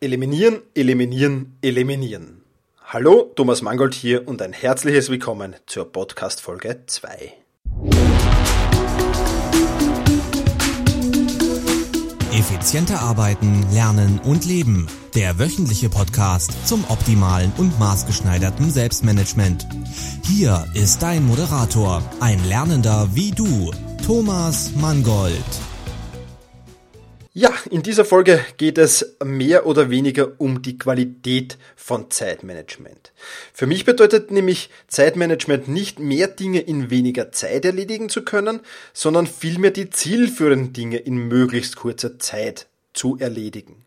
Eliminieren, eliminieren, eliminieren. Hallo, Thomas Mangold hier und ein herzliches Willkommen zur Podcast Folge 2. Effizienter arbeiten, lernen und leben. Der wöchentliche Podcast zum optimalen und maßgeschneiderten Selbstmanagement. Hier ist dein Moderator, ein Lernender wie du, Thomas Mangold. Ja, in dieser Folge geht es mehr oder weniger um die Qualität von Zeitmanagement. Für mich bedeutet nämlich Zeitmanagement nicht mehr Dinge in weniger Zeit erledigen zu können, sondern vielmehr die zielführenden Dinge in möglichst kurzer Zeit zu erledigen.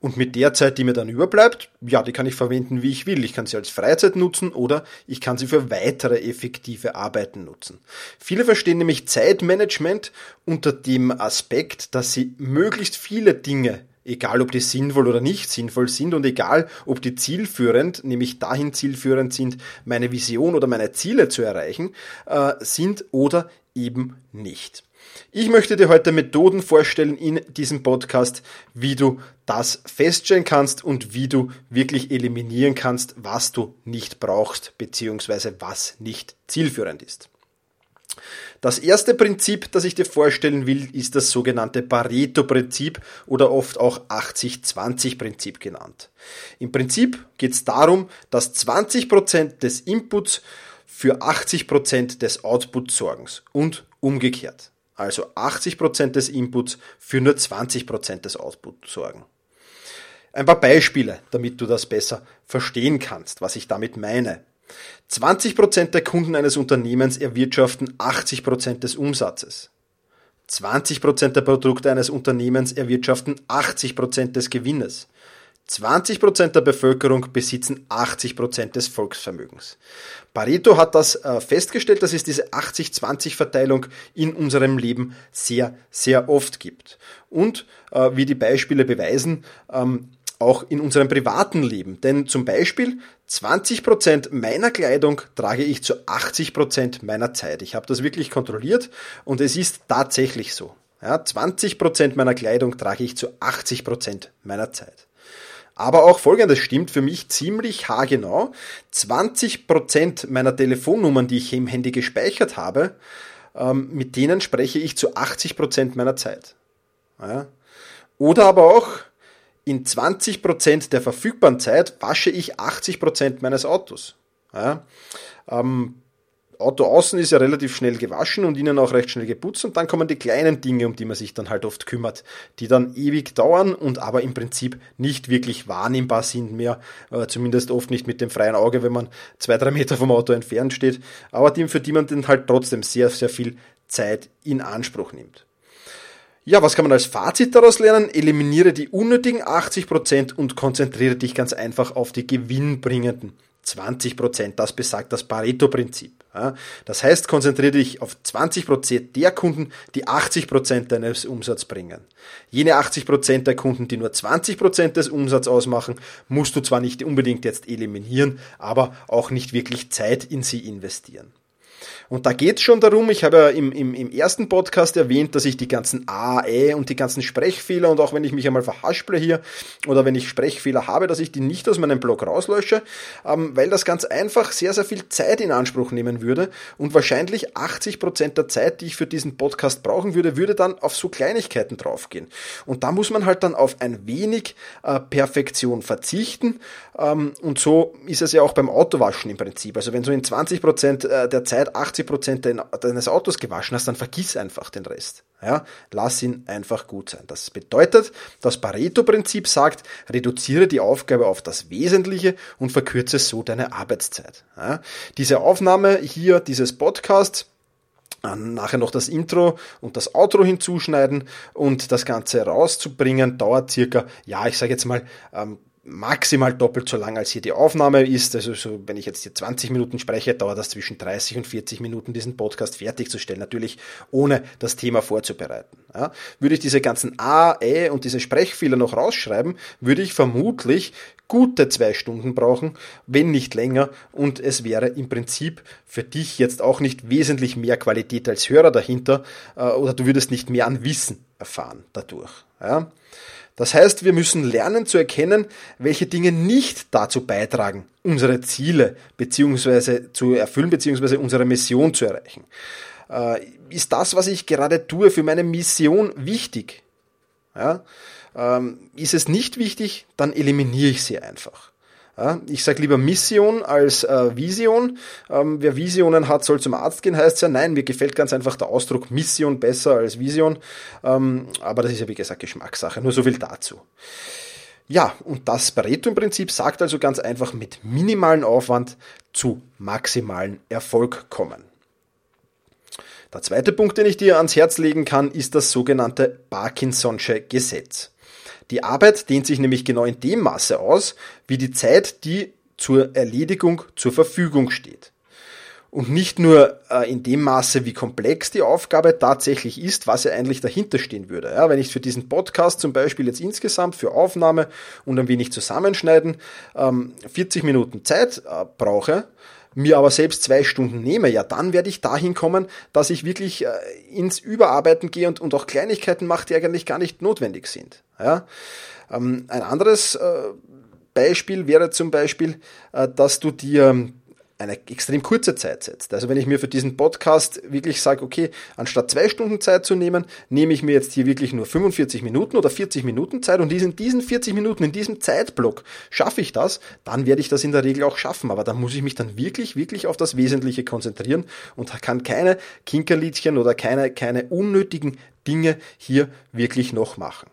Und mit der Zeit, die mir dann überbleibt, ja, die kann ich verwenden, wie ich will. Ich kann sie als Freizeit nutzen oder ich kann sie für weitere effektive Arbeiten nutzen. Viele verstehen nämlich Zeitmanagement unter dem Aspekt, dass sie möglichst viele Dinge egal ob die sinnvoll oder nicht sinnvoll sind und egal ob die zielführend, nämlich dahin zielführend sind, meine Vision oder meine Ziele zu erreichen, äh, sind oder eben nicht. Ich möchte dir heute Methoden vorstellen in diesem Podcast, wie du das feststellen kannst und wie du wirklich eliminieren kannst, was du nicht brauchst, beziehungsweise was nicht zielführend ist. Das erste Prinzip, das ich dir vorstellen will, ist das sogenannte Pareto-Prinzip oder oft auch 80-20-Prinzip genannt. Im Prinzip geht es darum, dass 20% des Inputs für 80% des Outputs sorgen und umgekehrt also 80% des Inputs, für nur 20% des Outputs sorgen. Ein paar Beispiele, damit du das besser verstehen kannst, was ich damit meine. 20% der Kunden eines Unternehmens erwirtschaften 80% des Umsatzes. 20% der Produkte eines Unternehmens erwirtschaften 80% des Gewinnes. 20% der Bevölkerung besitzen 80% des Volksvermögens. Pareto hat das äh, festgestellt, dass es diese 80-20-Verteilung in unserem Leben sehr, sehr oft gibt. Und äh, wie die Beispiele beweisen, ähm, auch in unserem privaten Leben. Denn zum Beispiel 20% meiner Kleidung trage ich zu 80% meiner Zeit. Ich habe das wirklich kontrolliert und es ist tatsächlich so. Ja, 20% meiner Kleidung trage ich zu 80% meiner Zeit. Aber auch folgendes stimmt für mich ziemlich haargenau. 20% meiner Telefonnummern, die ich im Handy gespeichert habe, ähm, mit denen spreche ich zu 80% meiner Zeit. Oder aber auch in 20% der verfügbaren Zeit wasche ich 80% meines Autos. Ähm, Auto außen ist ja relativ schnell gewaschen und innen auch recht schnell geputzt und dann kommen die kleinen Dinge, um die man sich dann halt oft kümmert, die dann ewig dauern und aber im Prinzip nicht wirklich wahrnehmbar sind mehr, äh, zumindest oft nicht mit dem freien Auge, wenn man zwei, drei Meter vom Auto entfernt steht, aber die, für die man dann halt trotzdem sehr, sehr viel Zeit in Anspruch nimmt. Ja, was kann man als Fazit daraus lernen? Eliminiere die unnötigen 80% und konzentriere dich ganz einfach auf die gewinnbringenden 20 Prozent. Das besagt das Pareto-Prinzip. Das heißt, konzentriere dich auf 20 Prozent der Kunden, die 80 Prozent deines Umsatzes bringen. Jene 80 Prozent der Kunden, die nur 20 Prozent des Umsatzes ausmachen, musst du zwar nicht unbedingt jetzt eliminieren, aber auch nicht wirklich Zeit in sie investieren. Und da geht es schon darum, ich habe ja im, im, im ersten Podcast erwähnt, dass ich die ganzen A, E und die ganzen Sprechfehler und auch wenn ich mich einmal verhasple hier oder wenn ich Sprechfehler habe, dass ich die nicht aus meinem Blog rauslösche, ähm, weil das ganz einfach sehr, sehr viel Zeit in Anspruch nehmen würde und wahrscheinlich 80 Prozent der Zeit, die ich für diesen Podcast brauchen würde, würde dann auf so Kleinigkeiten draufgehen. Und da muss man halt dann auf ein wenig äh, Perfektion verzichten ähm, und so ist es ja auch beim Autowaschen im Prinzip. Also wenn du in 20 Prozent äh, der Zeit 80 80% deines Autos gewaschen hast, dann vergiss einfach den Rest. Ja, lass ihn einfach gut sein. Das bedeutet, das Pareto-Prinzip sagt, reduziere die Aufgabe auf das Wesentliche und verkürze so deine Arbeitszeit. Ja, diese Aufnahme hier, dieses Podcast, nachher noch das Intro und das Outro hinzuschneiden und das Ganze rauszubringen, dauert circa, ja, ich sage jetzt mal, ähm, maximal doppelt so lang, als hier die Aufnahme ist. Also so, wenn ich jetzt hier 20 Minuten spreche, dauert das zwischen 30 und 40 Minuten, diesen Podcast fertigzustellen. Natürlich ohne das Thema vorzubereiten. Ja, würde ich diese ganzen A, E und diese Sprechfehler noch rausschreiben, würde ich vermutlich gute zwei Stunden brauchen, wenn nicht länger. Und es wäre im Prinzip für dich jetzt auch nicht wesentlich mehr Qualität als Hörer dahinter äh, oder du würdest nicht mehr an Wissen erfahren dadurch. Ja. Das heißt, wir müssen lernen zu erkennen, welche Dinge nicht dazu beitragen, unsere Ziele beziehungsweise zu erfüllen beziehungsweise unsere Mission zu erreichen. Äh, ist das, was ich gerade tue, für meine Mission wichtig? Ja? Ähm, ist es nicht wichtig, dann eliminiere ich sie einfach. Ja, ich sage lieber Mission als äh, Vision. Ähm, wer Visionen hat, soll zum Arzt gehen, heißt ja. Nein, mir gefällt ganz einfach der Ausdruck Mission besser als Vision. Ähm, aber das ist ja wie gesagt Geschmackssache. Nur so viel dazu. Ja, und das Pareto im Prinzip sagt also ganz einfach mit minimalen Aufwand zu maximalen Erfolg kommen. Der zweite Punkt, den ich dir ans Herz legen kann, ist das sogenannte Parkinson'sche Gesetz. Die Arbeit dehnt sich nämlich genau in dem Maße aus, wie die Zeit, die zur Erledigung zur Verfügung steht. Und nicht nur äh, in dem Maße, wie komplex die Aufgabe tatsächlich ist, was ja eigentlich dahinter stehen würde. Ja, wenn ich für diesen Podcast zum Beispiel jetzt insgesamt für Aufnahme und ein wenig zusammenschneiden ähm, 40 Minuten Zeit äh, brauche, mir aber selbst zwei Stunden nehme, ja, dann werde ich dahin kommen, dass ich wirklich äh, ins Überarbeiten gehe und, und auch Kleinigkeiten mache, die eigentlich gar nicht notwendig sind. Ja? Ähm, ein anderes äh, Beispiel wäre zum Beispiel, äh, dass du dir eine extrem kurze Zeit setzt. Also wenn ich mir für diesen Podcast wirklich sage, okay, anstatt zwei Stunden Zeit zu nehmen, nehme ich mir jetzt hier wirklich nur 45 Minuten oder 40 Minuten Zeit und in diesen 40 Minuten, in diesem Zeitblock schaffe ich das, dann werde ich das in der Regel auch schaffen. Aber da muss ich mich dann wirklich, wirklich auf das Wesentliche konzentrieren und kann keine Kinkerliedchen oder keine, keine unnötigen Dinge hier wirklich noch machen.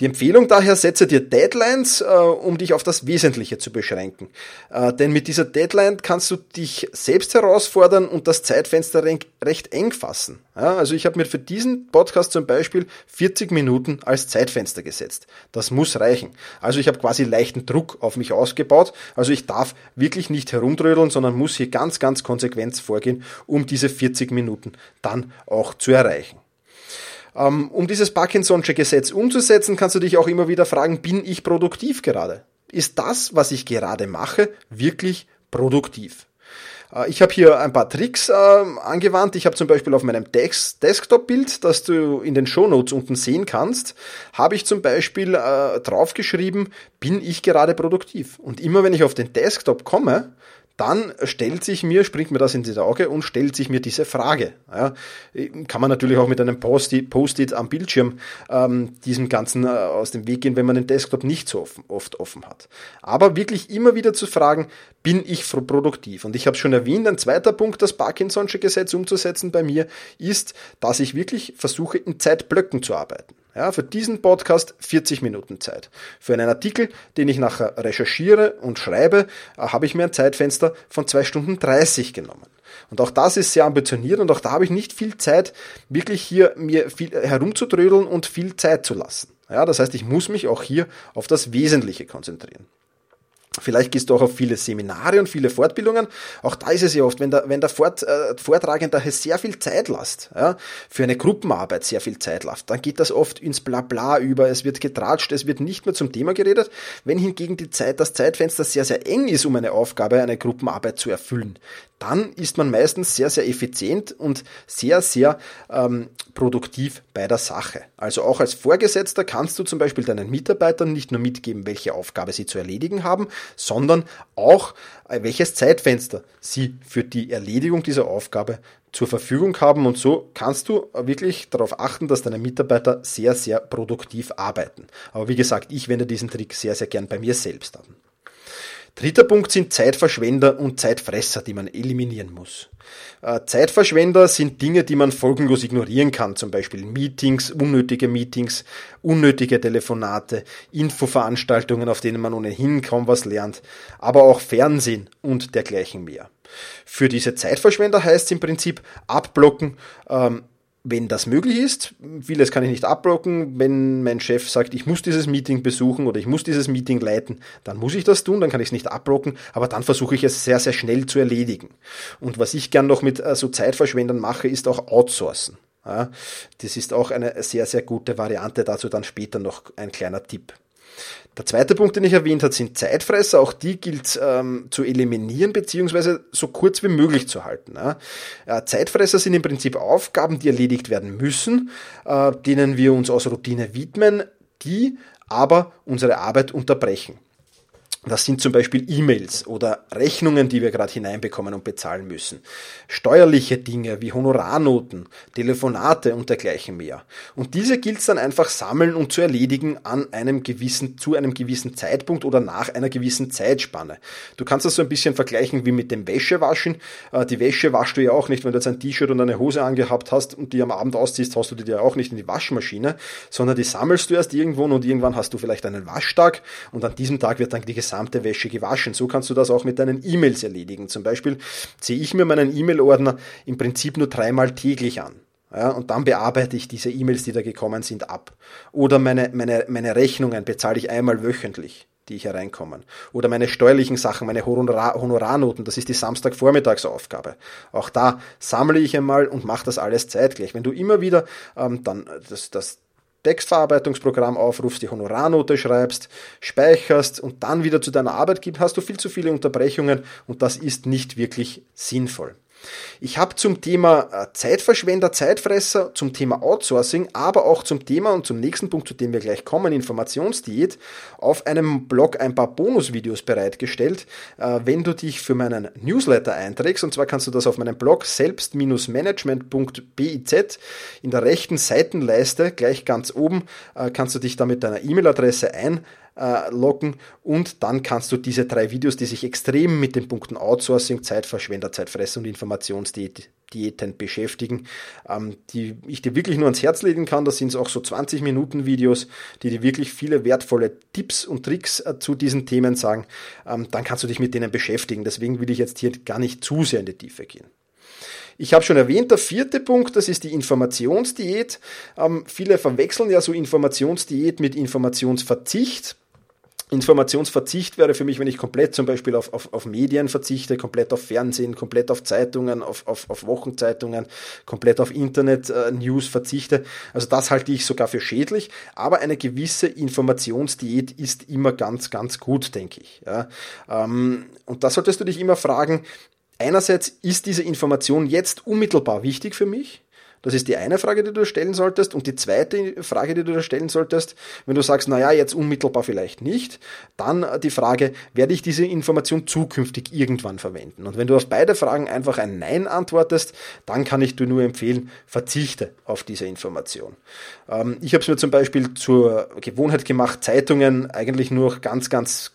Die Empfehlung daher, setze dir Deadlines, äh, um dich auf das Wesentliche zu beschränken. Äh, denn mit dieser Deadline kannst du dich selbst herausfordern und das Zeitfenster recht eng fassen. Also ich habe mir für diesen Podcast zum Beispiel 40 Minuten als Zeitfenster gesetzt. Das muss reichen. Also ich habe quasi leichten Druck auf mich ausgebaut. Also ich darf wirklich nicht herumtrödeln, sondern muss hier ganz, ganz konsequent vorgehen, um diese 40 Minuten dann auch zu erreichen. Ähm, um dieses Parkinson'sche Gesetz umzusetzen, kannst du dich auch immer wieder fragen, bin ich produktiv gerade? Ist das, was ich gerade mache, wirklich produktiv? Äh, ich habe hier ein paar Tricks äh, angewandt. Ich habe zum Beispiel auf meinem Des Desktop-Bild, das du in den Shownotes unten sehen kannst, habe ich zum Beispiel äh, draufgeschrieben, bin ich gerade produktiv? Und immer wenn ich auf den Desktop komme, dann stellt sich mir, springt mir das ins Auge und stellt sich mir diese Frage. Ja, kann man natürlich auch mit einem Post-it am Bildschirm ähm, diesem Ganzen äh, aus dem Weg gehen, wenn man den Desktop nicht so offen, oft offen hat. Aber wirklich immer wieder zu fragen, bin ich produktiv? Und ich habe schon erwähnt, ein zweiter Punkt, das Parkinson'sche Gesetz umzusetzen bei mir, ist, dass ich wirklich versuche, in Zeitblöcken zu arbeiten. Ja, für diesen Podcast 40 Minuten Zeit. Für einen Artikel, den ich nachher recherchiere und schreibe, äh, habe ich mir ein Zeitfenster von 2 Stunden 30 genommen. Und auch das ist sehr ambitioniert und auch da habe ich nicht viel Zeit, wirklich hier mir viel herumzutrödeln und viel Zeit zu lassen. Ja, das heißt, ich muss mich auch hier auf das Wesentliche konzentrieren. Vielleicht gehst du auch auf viele Seminare und viele Fortbildungen. Auch da ist es ja oft, wenn der, wenn der Fort, äh, Vortragende sehr viel Zeit lässt, ja, für eine Gruppenarbeit sehr viel Zeit lässt, dann geht das oft ins Blabla über, es wird getratscht, es wird nicht mehr zum Thema geredet. Wenn hingegen die Zeit, das Zeitfenster sehr, sehr eng ist, um eine Aufgabe, eine Gruppenarbeit zu erfüllen, dann ist man meistens sehr, sehr effizient und sehr, sehr ähm, produktiv bei der Sache. Also auch als Vorgesetzter kannst du zum Beispiel deinen Mitarbeitern nicht nur mitgeben, welche Aufgabe sie zu erledigen haben, sondern auch äh, welches Zeitfenster sie für die Erledigung dieser Aufgabe zur Verfügung haben. Und so kannst du wirklich darauf achten, dass deine Mitarbeiter sehr, sehr produktiv arbeiten. Aber wie gesagt, ich wende diesen Trick sehr, sehr gern bei mir selbst an. Dritter Punkt sind Zeitverschwender und Zeitfresser, die man eliminieren muss. Äh, Zeitverschwender sind Dinge, die man folgenlos ignorieren kann, zum Beispiel Meetings, unnötige Meetings, unnötige Telefonate, Infoveranstaltungen, auf denen man ohnehin kaum was lernt, aber auch Fernsehen und dergleichen mehr. Für diese Zeitverschwender heißt es im Prinzip abblocken, ähm, wenn das möglich ist. Vieles kann ich nicht abblocken. Wenn mein Chef sagt, ich muss dieses Meeting besuchen oder ich muss dieses Meeting leiten, dann muss ich das tun, dann kann ich es nicht abblocken, aber dann versuche ich es sehr, sehr schnell zu erledigen. Und was ich gern noch mit äh, so Zeitverschwendern mache, ist auch outsourcen. Das ist auch eine sehr, sehr gute Variante, dazu dann später noch ein kleiner Tipp. Der zweite Punkt, den ich erwähnt habe, sind Zeitfresser. Auch die gilt ähm, zu eliminieren bzw. so kurz wie möglich zu halten. Ja. Äh, Zeitfresser sind im Prinzip Aufgaben, die erledigt werden müssen, äh, denen wir uns aus Routine widmen, die aber unsere Arbeit unterbrechen. Das sind zum Beispiel E-Mails oder Rechnungen, die wir gerade hineinbekommen und bezahlen müssen. Steuerliche Dinge wie Honorarnoten, Telefonate und dergleichen mehr. Und diese gilt es dann einfach sammeln und zu erledigen an einem gewissen, zu einem gewissen Zeitpunkt oder nach einer gewissen Zeitspanne. Du kannst das so ein bisschen vergleichen wie mit dem Wäschewaschen. Äh, die Wäsche waschst du ja auch nicht, wenn du jetzt ein T-Shirt und eine Hose angehabt hast und die am Abend ausziehst, hast du die ja auch nicht in die Waschmaschine, sondern die sammelst du erst irgendwo und irgendwann hast du vielleicht einen Waschtag und an diesem Tag wird dann die gesamte gesamte Wäsche gewaschen. So kannst du das auch mit deinen E-Mails erledigen. Zum Beispiel ziehe ich mir meinen E-Mail-Ordner im Prinzip nur dreimal täglich an. Ja, und dann bearbeite ich diese E-Mails, die da gekommen sind, ab. Oder meine, meine, meine Rechnungen bezahle ich einmal wöchentlich, die ich hereinkommen. Oder meine steuerlichen Sachen, meine Honorar Honorarnoten, das ist die Samstagvormittagsaufgabe. Auch da sammle ich einmal und mache das alles zeitgleich. Wenn du immer wieder ähm, dann das, das Textverarbeitungsprogramm aufrufst, die Honorarnote schreibst, speicherst und dann wieder zu deiner Arbeit gibst, hast du viel zu viele Unterbrechungen und das ist nicht wirklich sinnvoll. Ich habe zum Thema äh, Zeitverschwender, Zeitfresser, zum Thema Outsourcing, aber auch zum Thema und zum nächsten Punkt, zu dem wir gleich kommen, Informationsdiät, auf einem Blog ein paar Bonusvideos bereitgestellt, äh, wenn du dich für meinen Newsletter einträgst. Und zwar kannst du das auf meinem Blog selbst-management.biz in der rechten Seitenleiste gleich ganz oben äh, kannst du dich da mit deiner E-Mail-Adresse ein äh, locken und dann kannst du diese drei Videos, die sich extrem mit den Punkten Outsourcing, Zeitverschwender, Zeitfresser und Informationsdiäten beschäftigen, ähm, die ich dir wirklich nur ans Herz legen kann. Das sind auch so 20 Minuten Videos, die dir wirklich viele wertvolle Tipps und Tricks äh, zu diesen Themen sagen. Ähm, dann kannst du dich mit denen beschäftigen. Deswegen will ich jetzt hier gar nicht zu sehr in die Tiefe gehen. Ich habe schon erwähnt, der vierte Punkt, das ist die Informationsdiät. Ähm, viele verwechseln ja so Informationsdiät mit Informationsverzicht. Informationsverzicht wäre für mich, wenn ich komplett zum Beispiel auf, auf, auf Medien verzichte, komplett auf Fernsehen, komplett auf Zeitungen, auf, auf, auf Wochenzeitungen, komplett auf Internet-News äh, verzichte. Also das halte ich sogar für schädlich, aber eine gewisse Informationsdiät ist immer ganz, ganz gut, denke ich. Ja. Ähm, und da solltest du dich immer fragen, einerseits ist diese Information jetzt unmittelbar wichtig für mich? Das ist die eine Frage, die du stellen solltest. Und die zweite Frage, die du stellen solltest, wenn du sagst, naja, jetzt unmittelbar vielleicht nicht, dann die Frage, werde ich diese Information zukünftig irgendwann verwenden? Und wenn du auf beide Fragen einfach ein Nein antwortest, dann kann ich dir nur empfehlen, verzichte auf diese Information. Ähm, ich habe es mir zum Beispiel zur Gewohnheit gemacht, Zeitungen eigentlich nur ganz, ganz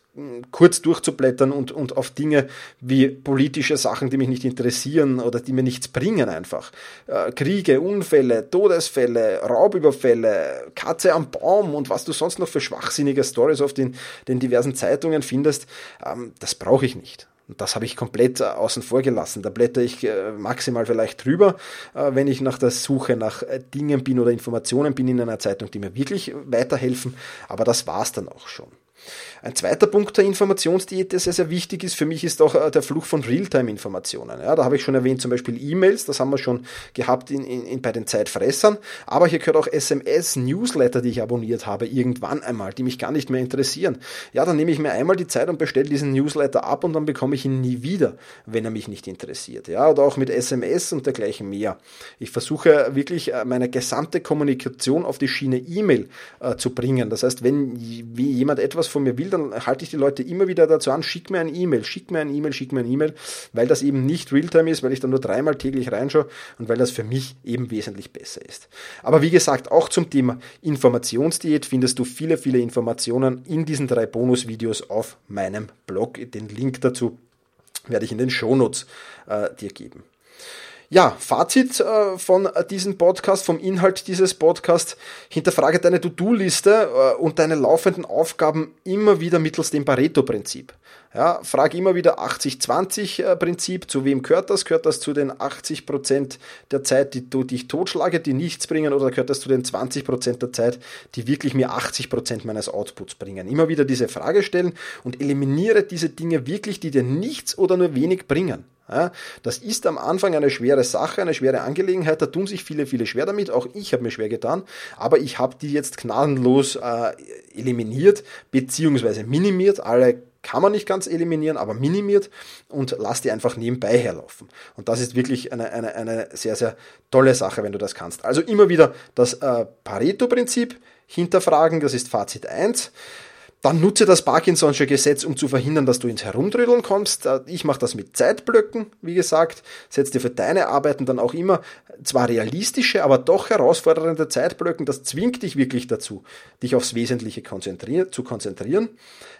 kurz durchzublättern und, und auf Dinge wie politische Sachen, die mich nicht interessieren oder die mir nichts bringen einfach. Äh, Kriege, Unfälle, Todesfälle, Raubüberfälle, Katze am Baum und was du sonst noch für schwachsinnige Stories auf den, den diversen Zeitungen findest, ähm, das brauche ich nicht. Und das habe ich komplett äh, außen vor gelassen. Da blätter ich äh, maximal vielleicht drüber, wenn ich nach der Suche nach Dingen bin oder Informationen bin in einer Zeitung, die mir wirklich weiterhelfen. Aber das war's dann auch schon. Ein zweiter Punkt der Informationsdiät, der sehr, sehr wichtig ist für mich, ist auch äh, der Fluch von Realtime-Informationen. Ja, da habe ich schon erwähnt, zum Beispiel E-Mails, das haben wir schon gehabt in, in, in, bei den Zeitfressern, aber hier gehört auch SMS, Newsletter, die ich abonniert habe, irgendwann einmal, die mich gar nicht mehr interessieren. Ja, dann nehme ich mir einmal die Zeit und bestelle diesen Newsletter ab und dann bekomme ich ihn nie wieder, wenn er mich nicht interessiert. Ja, oder auch mit SMS und dergleichen mehr. Ich versuche wirklich äh, meine gesamte Kommunikation auf die Schiene E-Mail äh, zu bringen. Das heißt, wenn jemand etwas von mir will, dann halte ich die Leute immer wieder dazu an, schick mir ein E-Mail, schick mir ein E-Mail, schick mir ein E-Mail, weil das eben nicht Realtime ist, weil ich dann nur dreimal täglich reinschaue und weil das für mich eben wesentlich besser ist. Aber wie gesagt, auch zum Thema Informationsdiät findest du viele, viele Informationen in diesen drei Bonusvideos auf meinem Blog. Den Link dazu werde ich in den Shownotes äh, dir geben. Ja, Fazit äh, von diesem Podcast, vom Inhalt dieses Podcasts. Hinterfrage deine To-Do-Liste äh, und deine laufenden Aufgaben immer wieder mittels dem Pareto-Prinzip. Ja, frag immer wieder 80-20-Prinzip. Äh, zu wem gehört das? Gehört das zu den 80% der Zeit, die du dich totschlage, die nichts bringen, oder gehört das zu den 20% der Zeit, die wirklich mir 80% meines Outputs bringen? Immer wieder diese Frage stellen und eliminiere diese Dinge wirklich, die dir nichts oder nur wenig bringen. Das ist am Anfang eine schwere Sache, eine schwere Angelegenheit. Da tun sich viele, viele schwer damit. Auch ich habe mir schwer getan. Aber ich habe die jetzt gnadenlos äh, eliminiert beziehungsweise minimiert. Alle kann man nicht ganz eliminieren, aber minimiert und lass die einfach nebenbei herlaufen. Und das ist wirklich eine, eine, eine sehr, sehr tolle Sache, wenn du das kannst. Also immer wieder das äh, Pareto-Prinzip hinterfragen, das ist Fazit 1. Dann nutze das Parkinson'sche Gesetz, um zu verhindern, dass du ins Herumtrödeln kommst. Äh, ich mache das mit Zeitblöcken, wie gesagt. Setz dir für deine Arbeiten dann auch immer zwar realistische, aber doch herausfordernde Zeitblöcken. Das zwingt dich wirklich dazu, dich aufs Wesentliche konzentrier zu konzentrieren.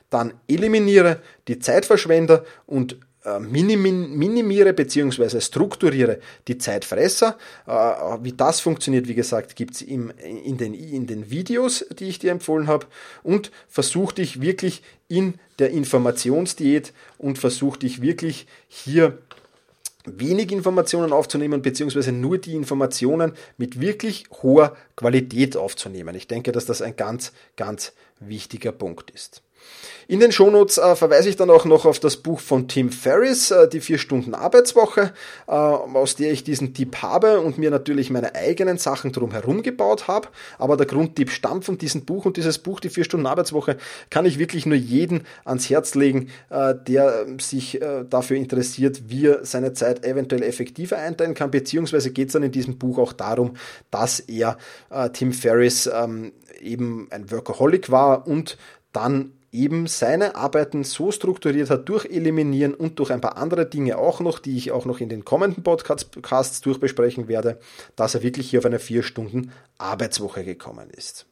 Dann eliminiere die Zeitverschwender und minimiere bzw. strukturiere die Zeitfresser. Äh, wie das funktioniert, wie gesagt, gibt es in den, in den Videos, die ich dir empfohlen habe. Und versuch dich wirklich in der Informationsdiät und versuch dich wirklich hier wenig Informationen aufzunehmen, beziehungsweise nur die Informationen mit wirklich hoher Qualität aufzunehmen. Ich denke, dass das ein ganz, ganz wichtiger Punkt ist. In den Shownotes äh, verweise ich dann auch noch auf das Buch von Tim Ferriss, äh, die vier Stunden Arbeitswoche, äh, aus der ich diesen Tipp habe und mir natürlich meine eigenen Sachen drumherum gebaut habe. Aber der Grundtipp stammt von diesem Buch und dieses Buch, die vier Stunden Arbeitswoche, kann ich wirklich nur jeden ans Herz legen, äh, der sich äh, dafür interessiert, wie er seine Zeit eventuell effektiver einteilen kann, beziehungsweise geht es dann in diesem Buch auch darum, dass er, äh, Tim Ferriss, ähm, eben ein Workaholic war und dann eben seine Arbeiten so strukturiert hat durch Eliminieren und durch ein paar andere Dinge auch noch, die ich auch noch in den kommenden Podcasts durchbesprechen werde, dass er wirklich hier auf eine vier Stunden Arbeitswoche gekommen ist.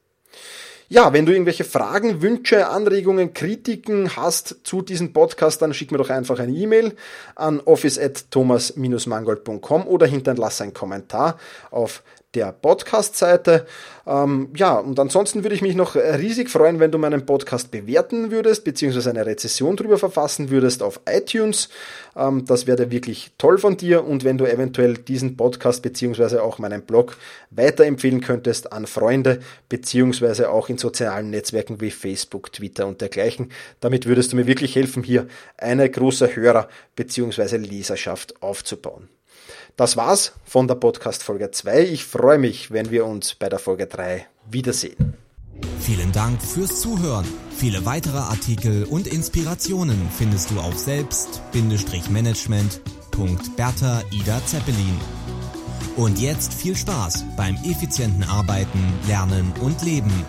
Ja, wenn du irgendwelche Fragen, Wünsche, Anregungen, Kritiken hast zu diesem Podcast, dann schick mir doch einfach eine E-Mail an office.thomas-mangold.com oder hinterlasse einen Kommentar auf der Podcast-Seite. Ähm, ja, und ansonsten würde ich mich noch riesig freuen, wenn du meinen Podcast bewerten würdest, beziehungsweise eine Rezession drüber verfassen würdest auf iTunes. Ähm, das wäre wirklich toll von dir und wenn du eventuell diesen Podcast beziehungsweise auch meinen Blog weiterempfehlen könntest an Freunde, beziehungsweise auch in sozialen Netzwerken wie Facebook, Twitter und dergleichen. Damit würdest du mir wirklich helfen, hier eine große Hörer- beziehungsweise Leserschaft aufzubauen. Das war's von der Podcast Folge 2. Ich freue mich, wenn wir uns bei der Folge 3 wiedersehen. Vielen Dank fürs Zuhören. Viele weitere Artikel und Inspirationen findest du auf selbst-management.bertha Ida Zeppelin. Und jetzt viel Spaß beim effizienten Arbeiten, Lernen und Leben.